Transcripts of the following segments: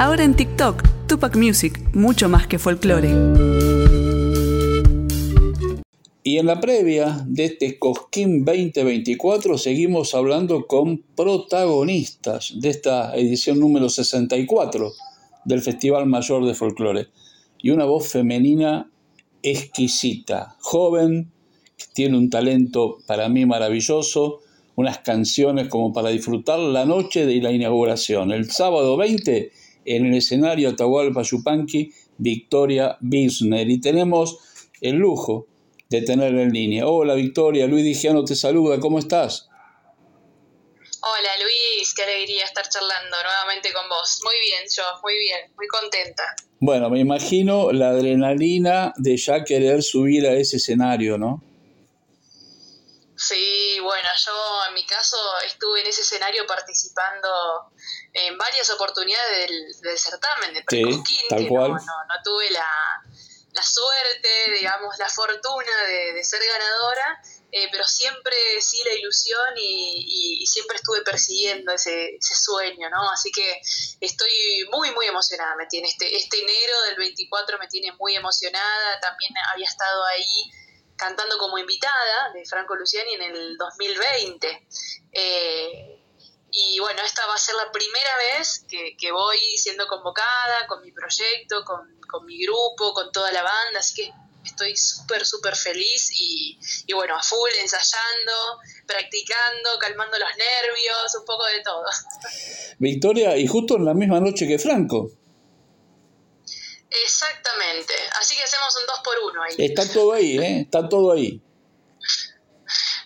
Ahora en TikTok, Tupac Music, mucho más que folclore. Y en la previa de este Cosquín 2024 seguimos hablando con protagonistas de esta edición número 64 del Festival Mayor de Folclore. Y una voz femenina exquisita, joven, que tiene un talento para mí maravilloso, unas canciones como para disfrutar la noche de la inauguración. El sábado 20 en el escenario Atahualpa Yupanqui, Victoria Bisner. Y tenemos el lujo de tenerla en línea. Hola Victoria, Luis Digiano te saluda, ¿cómo estás? Hola Luis, qué alegría estar charlando nuevamente con vos. Muy bien, yo, muy bien, muy contenta. Bueno, me imagino la adrenalina de ya querer subir a ese escenario, ¿no? Sí, bueno, yo en mi caso estuve en ese escenario participando en varias oportunidades del, certamen de Precosquín, tal cual. No, no, tuve la, la, suerte, digamos, la fortuna de, ser ganadora, eh, pero siempre sí la ilusión y, siempre estuve persiguiendo ese, ese, sueño, ¿no? Así que estoy muy, muy emocionada, me tiene este, este enero del 24 me tiene muy emocionada, también había estado ahí cantando como invitada de Franco Luciani en el 2020. Eh, y bueno, esta va a ser la primera vez que, voy siendo convocada con mi proyecto, con, mi grupo, con toda la banda, así que estoy súper, súper feliz y, y, bueno, a full ensayando, practicando, calmando los nervios, un poco de todo. Victoria, y justo en la misma noche que Franco. Exactamente, así que hacemos un 2 por 1 ahí. Está todo ahí, ¿eh? Está todo ahí.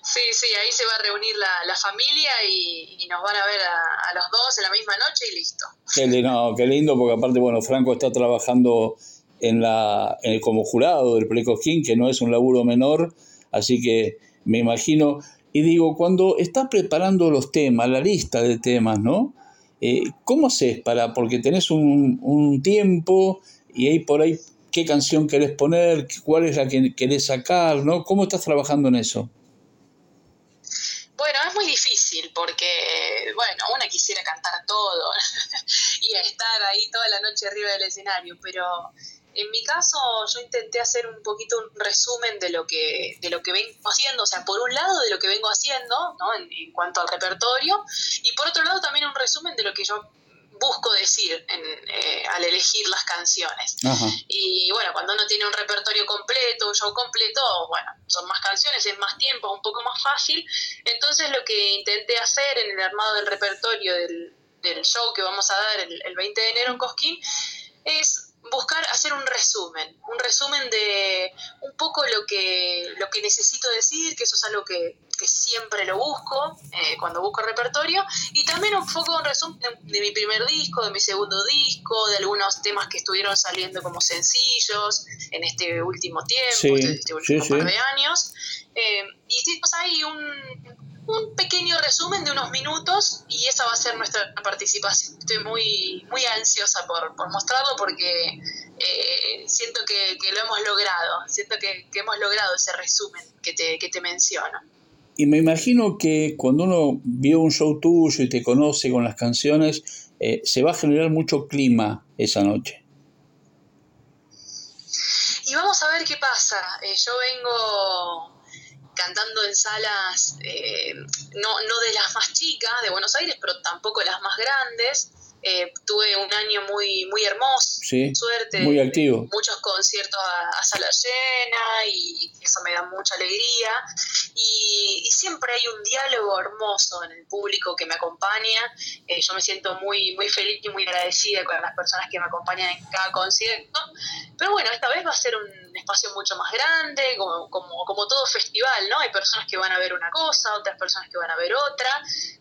Sí, sí, ahí se va a reunir la, familia y, nos van a ver a, los dos en la misma noche y listo. Qué, no, qué lindo, porque aparte, bueno, Franco está trabajando en la, como jurado del Precosquín, que no es un laburo menor, así que me imagino, y digo, cuando estás preparando los temas, la lista de temas, ¿no? Eh, ¿Cómo haces para, porque tenés un, un tiempo y ahí por ahí, ¿qué canción querés poner? ¿Cuál es la que querés sacar? ¿no? ¿Cómo estás trabajando en eso? Bueno, es muy difícil porque, bueno, una quisiera cantar todo y estar ahí toda la noche arriba del escenario, pero en mi caso yo intenté hacer un poquito un resumen de lo que de lo que vengo haciendo, o sea, por un lado de lo que vengo haciendo, ¿no? En, en cuanto al repertorio y por otro lado también un resumen de lo que yo busco decir eh, al elegir las canciones. Y bueno, cuando uno tiene un repertorio completo, un show completo, bueno, son más canciones, es más tiempo, un poco más fácil. Entonces lo que intenté hacer en el armado del repertorio del, show que vamos a dar el, el 20 de enero en Cosquín es buscar hacer un resumen, un resumen de un poco lo que, lo que necesito decir, que eso es algo que, siempre lo busco eh, cuando busco repertorio, y también un poco un resumen de, mi primer disco, de mi segundo disco, de algunos temas que estuvieron saliendo como sencillos en este último tiempo, este, este, último par de años. Eh, y hicimos ahí un, un pequeño resumen de unos minutos y esa va a ser nuestra participación. Estoy muy, muy ansiosa por, mostrarlo porque eh, siento que, lo hemos logrado, siento que, hemos logrado ese resumen que te, que te menciono. Y me imagino que cuando uno vio un show tuyo y te conoce con las canciones, eh, se va a generar mucho clima esa noche. Y vamos a ver qué pasa. Eh, yo vengo cantando en salas eh, no, no de las más chicas de Buenos Aires, pero tampoco las más grandes. Eh, tuve un año muy muy hermoso, suerte, muy activo. muchos conciertos a, sala llena y eso me da mucha alegría. Hay un diálogo hermoso en el público que me acompaña. Eh, yo me siento muy, muy feliz y muy agradecida con las personas que me acompañan en cada concierto. Pero bueno, esta vez va a ser un espacio mucho más grande, como, como, como todo festival, ¿no? Hay personas que van a ver una cosa, otras personas que van a ver otra.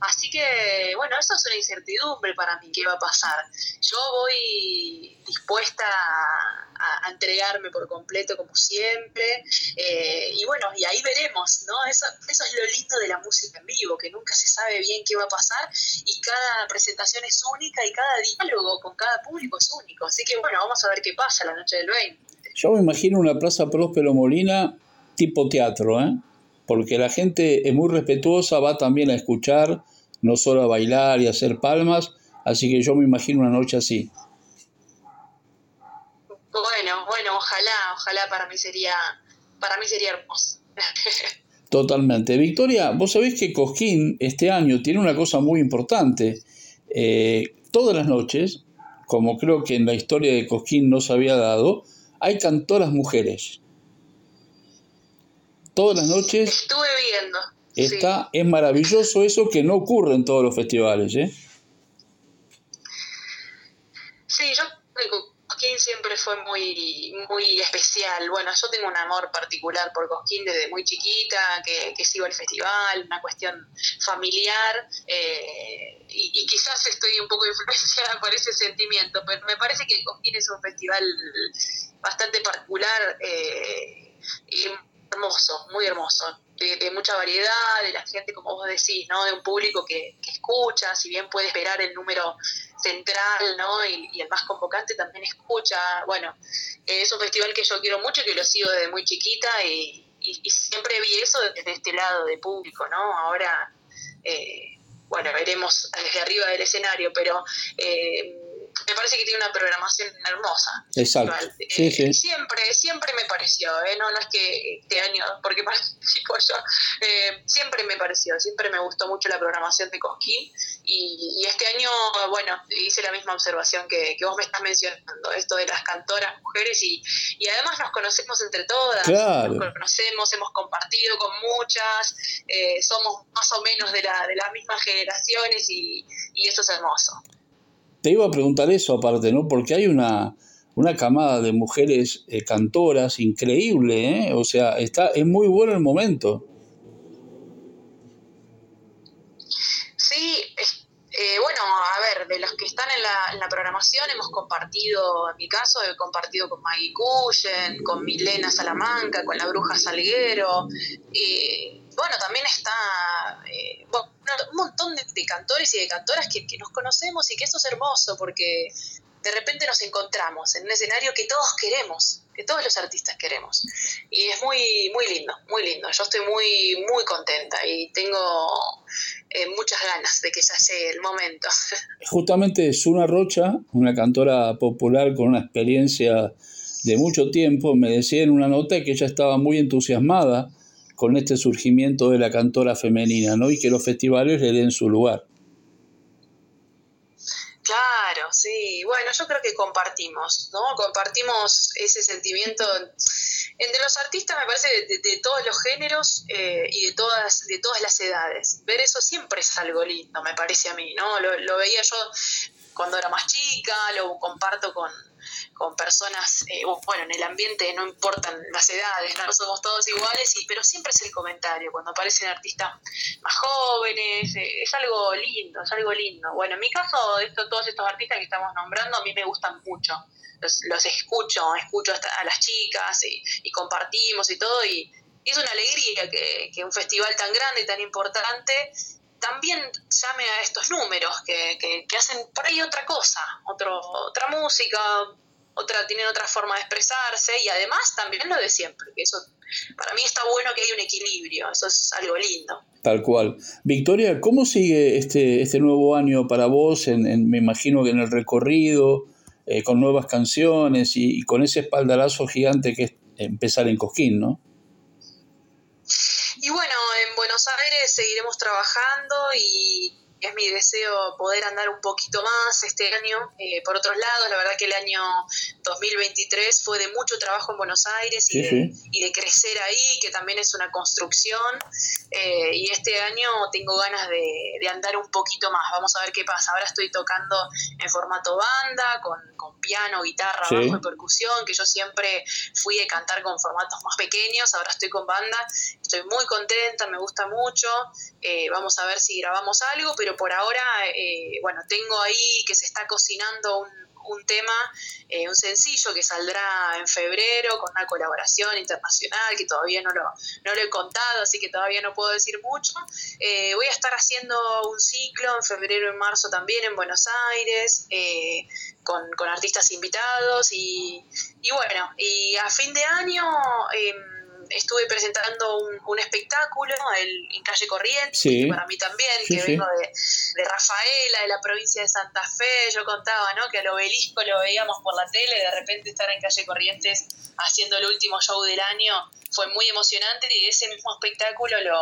Así que, bueno, eso es una incertidumbre para mí, qué va a pasar. Yo voy dispuesta a, entregarme por completo como siempre. Eh, y bueno, y ahí veremos, ¿no? Eso, eso es lo lindo de la música en vivo, que nunca se sabe bien qué va a pasar y cada presentación es única y cada diálogo con cada público es único. Así que bueno, vamos a ver qué pasa la noche del 20. Yo me imagino una plaza Próspero Molina tipo teatro, ¿eh? porque la gente es muy respetuosa, va también a escuchar, no solo a bailar y hacer palmas, así que yo me imagino una noche así. Ojalá, ojalá para mí sería, para mí sería hermoso. Totalmente. Victoria, vos sabés que Cosquín este año tiene una cosa muy importante. Eh, todas las noches, como creo que en la historia de Cosquín no se había dado, hay cantoras mujeres. Todas las noches. Estuve viendo. Está, Es maravilloso eso que no ocurre en todos los festivales. ¿eh? Sí, yo Cosquín siempre fue muy, especial. Bueno, yo tengo un amor particular por Cosquín desde muy chiquita, que, que sigo el festival, una cuestión familiar, eh, y, quizás estoy un poco influenciada por ese sentimiento, pero me parece que Cosquín es un festival bastante particular eh, y hermoso, muy hermoso de, mucha variedad, de la gente, como vos decís, ¿no? De un público que, escucha, si bien puede esperar el número central, ¿no? Y, el más convocante también escucha. Bueno, es un festival que yo quiero mucho y que lo sigo desde muy chiquita y, siempre vi eso desde este lado de público, ¿no? Ahora, eh, bueno, veremos desde arriba del escenario, pero... Eh, parece que tiene una programación hermosa. Exacto. Eh, siempre, siempre me pareció, ¿eh? no, no es que este año, porque participo yo, eh, siempre me pareció, siempre me gustó mucho la programación de Cosquín y, este año, bueno, hice la misma observación que, que, vos me estás mencionando, esto de las cantoras mujeres y, y además nos conocemos entre todas, nos conocemos, hemos compartido con muchas, eh, somos más o menos de, la, de las mismas generaciones y, y eso es hermoso. Te iba a preguntar eso aparte, ¿no? Porque hay una, una camada de mujeres eh, cantoras increíble, ¿eh? O sea, está, es muy bueno el momento. Sí, eh, bueno, a ver, de los que están en la, en la, programación hemos compartido, en mi caso, he compartido con Maggie Cullen, con Milena Salamanca, con la Bruja Salguero. y bueno, también está eh, un montón de, cantores y de cantoras que, nos conocemos y que eso es hermoso porque de repente nos encontramos en un escenario que todos queremos, que todos los artistas queremos. Y es muy, muy lindo, muy lindo. Yo estoy muy, muy contenta y tengo eh, muchas ganas de que ya llegue el momento. Justamente Suna Rocha, una cantora popular con una experiencia de mucho tiempo, me decía en una nota que ella estaba muy entusiasmada con este surgimiento de la cantora femenina, ¿no? Y que los festivales le den su lugar. Claro, sí. Bueno, yo creo que compartimos, ¿no? Compartimos ese sentimiento entre los artistas, me parece, de, todos los géneros eh, y de todas, de todas las edades. Ver eso siempre es algo lindo, me parece a mí, ¿no? lo veía yo cuando era más chica, lo comparto con, con personas, eh, bueno, en el ambiente no importan las edades, no somos todos iguales, y, pero siempre es el comentario, cuando aparecen artistas más jóvenes, eh, es algo lindo, es algo lindo. Bueno, en mi caso, esto, todos estos artistas que estamos nombrando a mí me gustan mucho, los, escucho, escucho a las chicas y, compartimos y todo, y, es una alegría que, que un festival tan grande y tan importante también llame a estos números que, que, hacen por ahí otra cosa, otro, otra música, otra, tienen otra forma de expresarse y además también lo de siempre, que eso para mí está bueno que hay un equilibrio, eso es algo lindo. Tal cual. Victoria, ¿cómo sigue este, este nuevo año para vos? En, me imagino que en el recorrido, eh, con nuevas canciones y, y, con ese espaldarazo gigante que es empezar en Cosquín, ¿no? Y bueno, en Buenos Aires seguiremos trabajando y es mi deseo poder andar un poquito más este año. Eh, por otros lados, la verdad que el año 2023 fue de mucho trabajo en Buenos Aires y, de, crecer ahí, que también es una construcción. Eh, y este año tengo ganas de, andar un poquito más. Vamos a ver qué pasa. Ahora estoy tocando en formato banda, con, piano, guitarra, bajo y percusión, que yo siempre fui a cantar con formatos más pequeños. Ahora estoy con banda. Estoy muy contenta, me gusta mucho. Eh, vamos a ver si grabamos algo, pero por ahora, eh, bueno, tengo ahí que se está cocinando un, tema, eh, un sencillo que saldrá en febrero con una colaboración internacional que todavía no lo, no lo he contado, así que todavía no puedo decir mucho. Eh, voy a estar haciendo un ciclo en febrero y marzo también en Buenos Aires, con, con, artistas invitados y, y, bueno, y a fin de año em, estuve presentando un, espectáculo en Calle Corrientes, que para mí también, que vengo de, de, Rafaela, de la provincia de Santa Fe, yo contaba ¿no? que al obelisco lo veíamos por la tele, de repente estar en Calle Corrientes haciendo el último show del año fue muy emocionante y ese mismo espectáculo lo,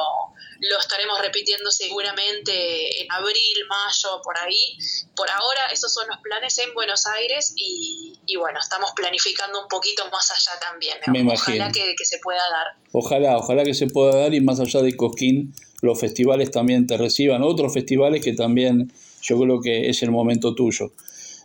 lo estaremos repitiendo seguramente en abril, mayo, por ahí. Por ahora esos son los planes en Buenos Aires y, bueno, estamos planificando un poquito más allá también. Ojalá que, se pueda dar. Ojalá, ojalá que se pueda dar y más allá de Cosquín, los festivales también te reciban, otros festivales que también yo creo que es el momento tuyo.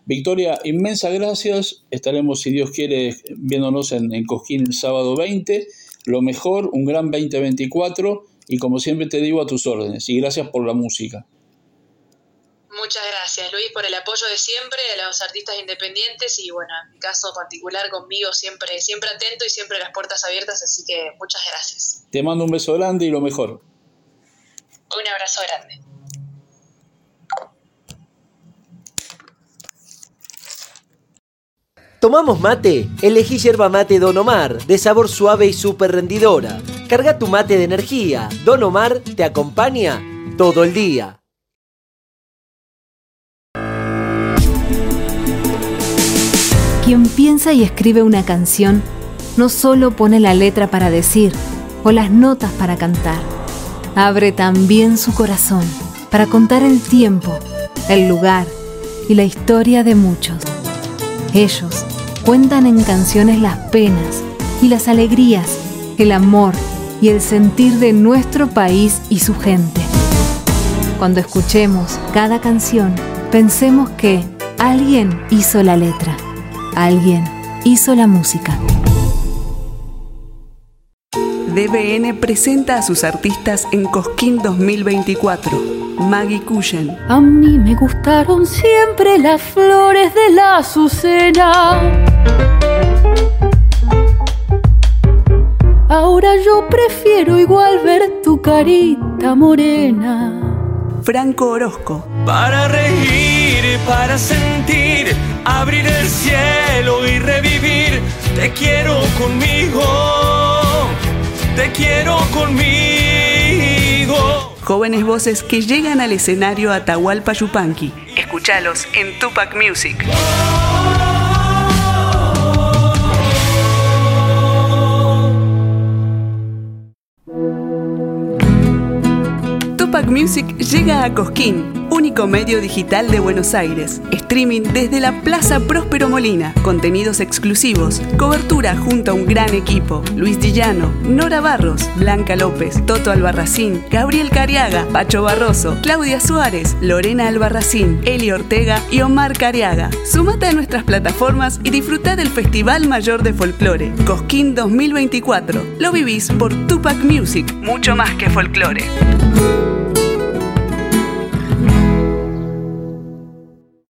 Victoria, inmensas gracias. Estaremos, si Dios quiere, viéndonos en, en Cosquín el sábado 20 lo mejor, un gran 2024 y como siempre te digo a tus órdenes y gracias por la música. Muchas gracias Luis por el apoyo de siempre a los artistas independientes y bueno, en mi caso particular conmigo siempre, siempre atento y siempre las puertas abiertas, así que muchas gracias. Te mando un beso grande y lo mejor. Un abrazo grande. ¿Tomamos mate? Elegí yerba mate Don Omar, de sabor suave y súper rendidora. Carga tu mate de energía. Don Omar te acompaña todo el día. Quien piensa y escribe una canción no solo pone la letra para decir o las notas para cantar, abre también su corazón para contar el tiempo, el lugar y la historia de muchos. Ellos cuentan en canciones las penas y las alegrías, el amor y el sentir de nuestro país y su gente. Cuando escuchemos cada canción, pensemos que alguien hizo la letra, alguien hizo la música. DBN presenta a sus artistas en Cosquín 2024. Maggie Cushen. A mí me gustaron siempre las flores de la azucena. Ahora yo prefiero igual ver tu carita morena. Franco Orozco. Para reír, para sentir, abrir el cielo y revivir. Te quiero conmigo, te quiero conmigo jóvenes voces que llegan al escenario Atahualpa Yupanqui. Escuchalos en Tupac Music. Tupac Music llega a Cosquín único medio digital de Buenos Aires. Streaming desde la Plaza Próspero Molina. Contenidos exclusivos. Cobertura junto a un gran equipo. Luis Dillano, Nora Barros, Blanca López, Toto Albarracín, Gabriel Cariaga, Pacho Barroso, Claudia Suárez, Lorena Albarracín, Eli Ortega y Omar Cariaga. Sumate a nuestras plataformas y disfruta del Festival Mayor de Folclore, Cosquín 2024. Lo vivís por Tupac Music, mucho más que folclore.